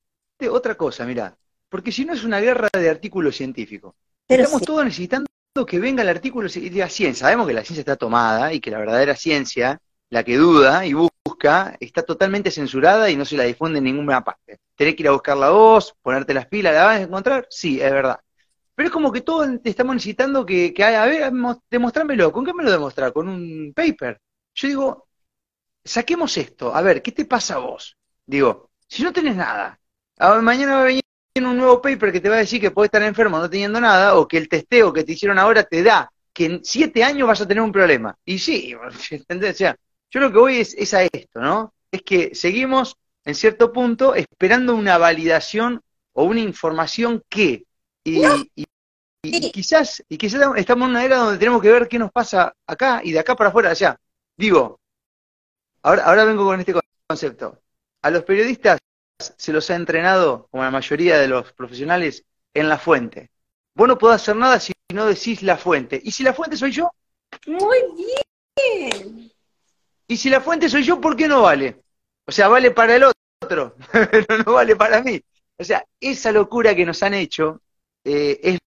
otra cosa, mira, porque si no es una guerra de artículos científicos. Estamos todos necesitando que venga el artículo de la ciencia. Sabemos que la ciencia está tomada y que la verdadera ciencia, la que duda y busca, está totalmente censurada y no se la difunde en ninguna parte. Tenés que ir a buscar la voz, ponerte las pilas, ¿la vas a encontrar? Sí, es verdad. Pero es como que todos estamos necesitando que, que a ver, demostrármelo. ¿Con qué me lo demostrar? Con un paper. Yo digo, saquemos esto, a ver, ¿qué te pasa a vos? Digo, si no tenés nada, mañana va a venir un nuevo paper que te va a decir que podés estar enfermo no teniendo nada, o que el testeo que te hicieron ahora te da que en siete años vas a tener un problema. Y sí, (laughs) ¿entendés? O sea, yo lo que voy es, a esto, ¿no? Es que seguimos en cierto punto esperando una validación o una información que, y, quizás, y quizás estamos en una era donde tenemos que ver qué nos pasa acá y de acá para afuera allá. Digo, ahora, ahora vengo con este concepto a los periodistas se los ha entrenado, como la mayoría de los profesionales, en la fuente. Vos no podés hacer nada si no decís la fuente. ¿Y si la fuente soy yo? Muy bien. ¿Y si la fuente soy yo, por qué no vale? O sea, vale para el otro, (laughs) pero no vale para mí. O sea, esa locura que nos han hecho eh, es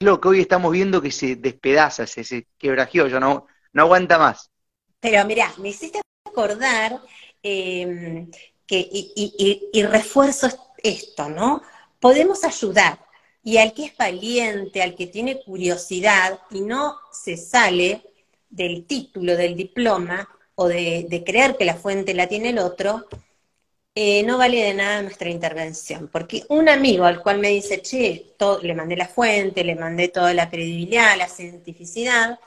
lo que hoy estamos viendo que se despedaza, se, se quebrajeó, no, no aguanta más. Pero mira, me hiciste acordar eh, que, y, refuerzo esto, ¿no? Podemos ayudar. Y al que es valiente, al que tiene curiosidad y no se sale del título, del diploma, o de, creer que la fuente la tiene el otro, eh, no vale de nada nuestra intervención. Porque un amigo al cual me dice, che, le mandé la fuente, le mandé toda la credibilidad, la cientificidad,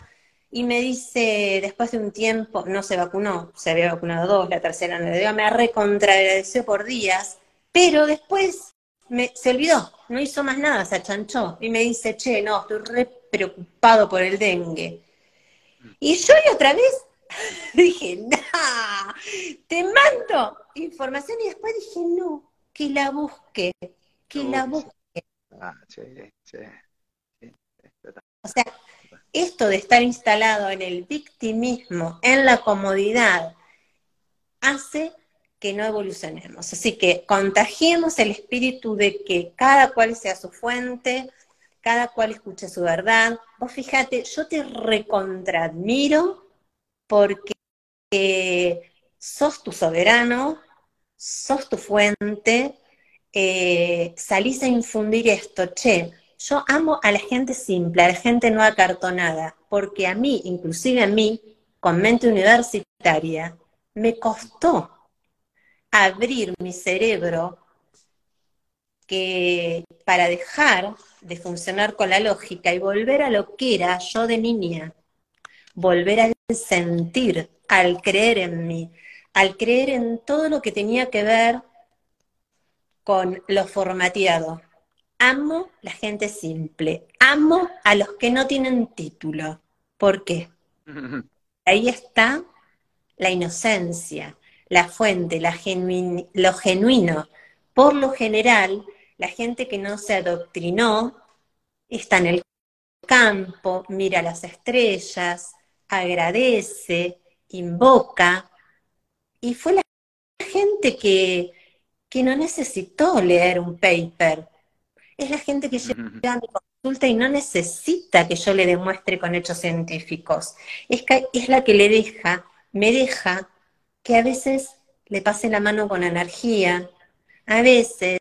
y me dice, después de un tiempo, no se vacunó, se había vacunado dos, la tercera no le dio, me recontragradeció por días, pero después me, se olvidó, no hizo más nada, se achanchó. Y me dice, che, no, estoy re preocupado por el dengue. Y yo y otra vez (laughs) dije, no, te mando información y después dije, no, que la busque, que la busque. Ah, sí, sí. O sea, esto de estar instalado en el victimismo, en la comodidad, hace que no evolucionemos. Así que contagiemos el espíritu de que cada cual sea su fuente, cada cual escuche su verdad. Vos fíjate, yo te recontradmiro porque sos tu soberano, sos tu fuente, eh, salís a infundir esto, che, yo amo a la gente simple, a la gente no acartonada, porque a mí, inclusive a mí, con mente universitaria, me costó abrir mi cerebro que para dejar de funcionar con la lógica y volver a lo que era yo de niña, volver al sentir, al creer en mí, al creer en todo lo que tenía que ver con lo formateado, amo la gente simple, amo a los que no tienen título. ¿Por qué? Ahí está la inocencia, la fuente, lo genuino. Por lo general, la gente que no se adoctrinó está en el campo, mira las estrellas, agradece, invoca, y fue la gente que, que no necesitó leer un paper, es la gente que llega a mi consulta y no necesita que yo le demuestre con hechos científicos. Es, es la que le deja, me deja que a veces le pase la mano con energía, a veces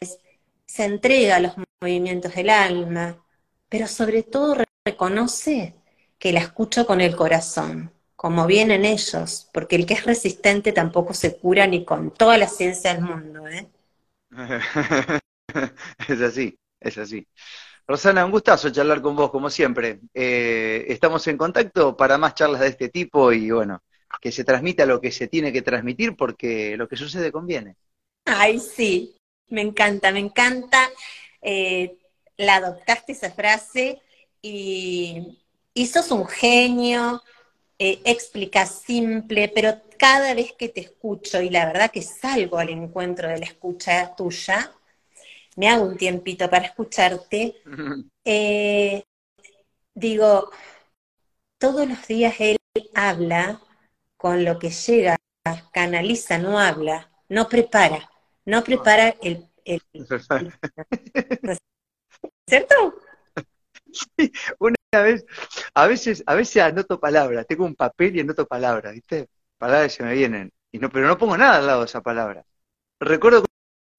se entrega a los movimientos del alma, pero sobre todo reconoce que la escucho con el corazón, como vienen ellos, porque el que es resistente tampoco se cura ni con toda la ciencia del mundo. ¿eh? (laughs) es así. Es así. Rosana, un gustazo charlar con vos, como siempre. Eh, estamos en contacto para más charlas de este tipo y bueno, que se transmita lo que se tiene que transmitir porque lo que sucede conviene. Ay, sí, me encanta, me encanta. Eh, la adoptaste esa frase y, sos un genio, eh, explicas simple, pero cada vez que te escucho, y la verdad que salgo al encuentro de la escucha tuya, me hago un tiempito para escucharte, (laughs) eh, digo, todos los días él habla con lo que llega, canaliza, no habla, no prepara, no prepara el... (laughs) ¿Cierto? Sí, una vez, a veces, a veces anoto palabras, tengo un papel y anoto palabras, ¿viste? Palabras se me vienen, y no, pero no pongo nada al lado de esa palabra. Recuerdo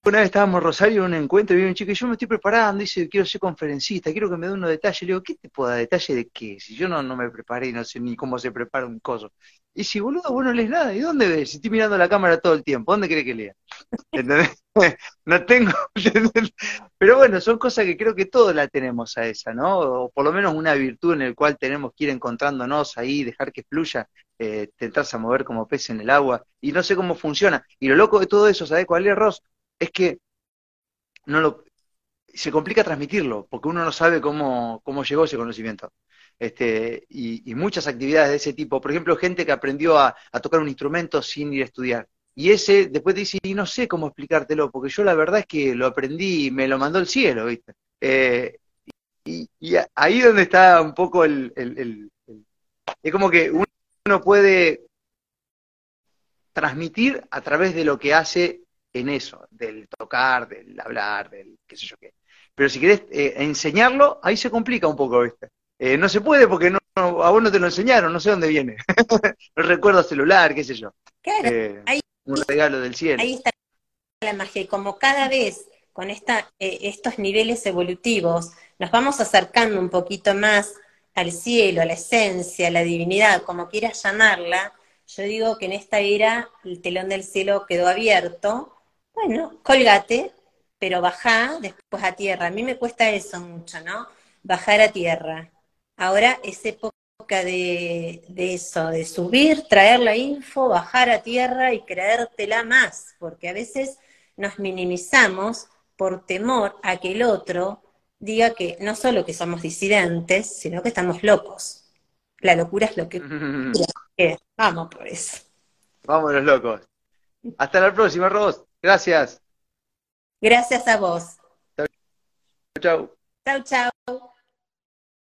una vez estábamos Rosario en un encuentro y viene un chico y yo me estoy preparando, dice, quiero ser conferencista, quiero que me dé unos detalles. Le digo, ¿qué te puedo dar detalle de qué? Si yo no, no me preparé y no sé ni cómo se prepara un coso. Y si, boludo, vos no lees nada, ¿y dónde ves? Si estoy mirando la cámara todo el tiempo, ¿dónde crees que lea? (laughs) ¿Entendés? (laughs) no tengo... (laughs) Pero bueno, son cosas que creo que todos la tenemos a esa, ¿no? O por lo menos una virtud en la cual tenemos que ir encontrándonos ahí, dejar que fluya, eh, a mover como pez en el agua. Y no sé cómo funciona. Y lo loco de todo eso, ¿sabes cuál es, Ross? Es que no lo, se complica transmitirlo, porque uno no sabe cómo, cómo llegó ese conocimiento. Este, y, muchas actividades de ese tipo. Por ejemplo, gente que aprendió a, tocar un instrumento sin ir a estudiar. Y ese después te dice, y no sé cómo explicártelo, porque yo la verdad es que lo aprendí y me lo mandó el cielo, ¿viste? Eh, y, ahí donde está un poco el, Es como que uno puede transmitir a través de lo que hace en eso, del tocar, del hablar, del qué sé yo qué. Pero si querés eh, enseñarlo, ahí se complica un poco, ¿viste? Eh, no se puede porque no, a vos no te lo enseñaron, no sé dónde viene. (laughs) no recuerdo celular, qué sé yo. Claro, eh, ahí, un regalo del cielo. Ahí está la magia. Y como cada vez con esta, estos niveles evolutivos nos vamos acercando un poquito más al cielo, a la esencia, a la divinidad, como quieras llamarla, yo digo que en esta era el telón del cielo quedó abierto bueno, colgate, pero bajá después a tierra. A mí me cuesta eso mucho, ¿no? Bajar a tierra. Ahora es época de, de, eso, de subir, traer la info, bajar a tierra y creértela más, porque a veces nos minimizamos por temor a que el otro diga que no solo que somos disidentes, sino que estamos locos. La locura es lo que... (laughs) Vamos por eso. Vamos los locos. Hasta la próxima, Ros. Gracias. Gracias a vos. Chau, chau. Chau, chau.